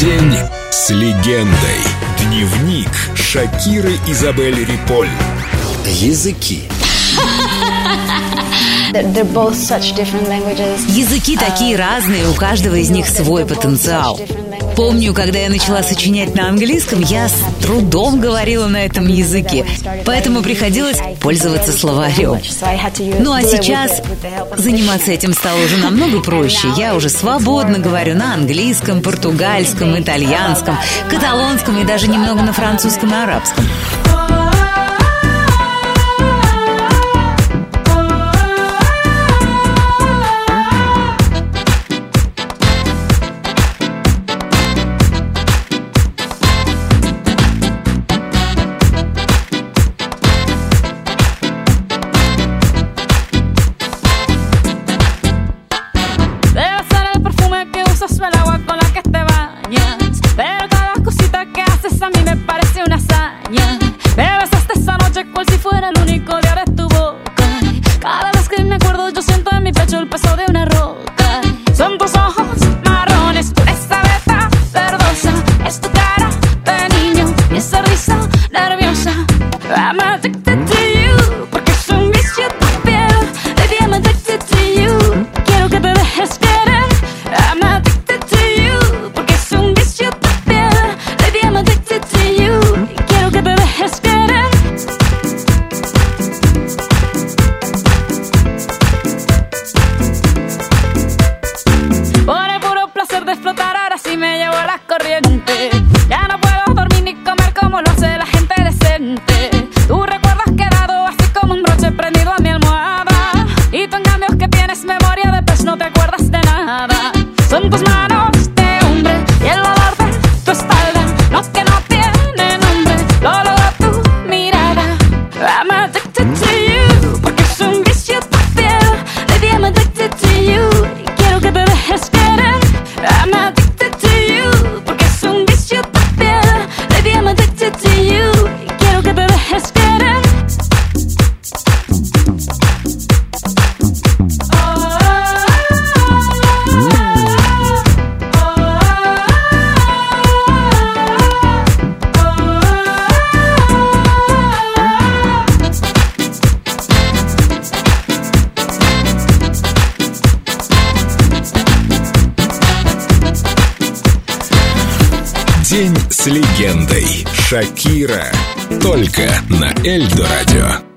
День с легендой. Дневник Шакиры Изабель Риполь. Языки. Языки такие разные, у каждого из них свой потенциал. Помню, когда я начала сочинять на английском, я с трудом говорила на этом языке, поэтому приходилось пользоваться словарем. Ну а сейчас заниматься этим стало уже намного проще. Я уже свободно говорю на английском, португальском, итальянском, каталонском и даже немного на французском и арабском. el agua con la que te bañas. Pero cada cosita que haces a mí me parece una hazaña. Me besaste esa noche cual si fuera el único día de tu boca. Cada vez que me acuerdo, yo siento en mi pecho el peso de una roca. Son tus ojos marrones, esa beta verdosa. Es tu cara de niño y esa risa nerviosa. Amate Son pues más День с легендой. Шакира. Только на Эльдо радио.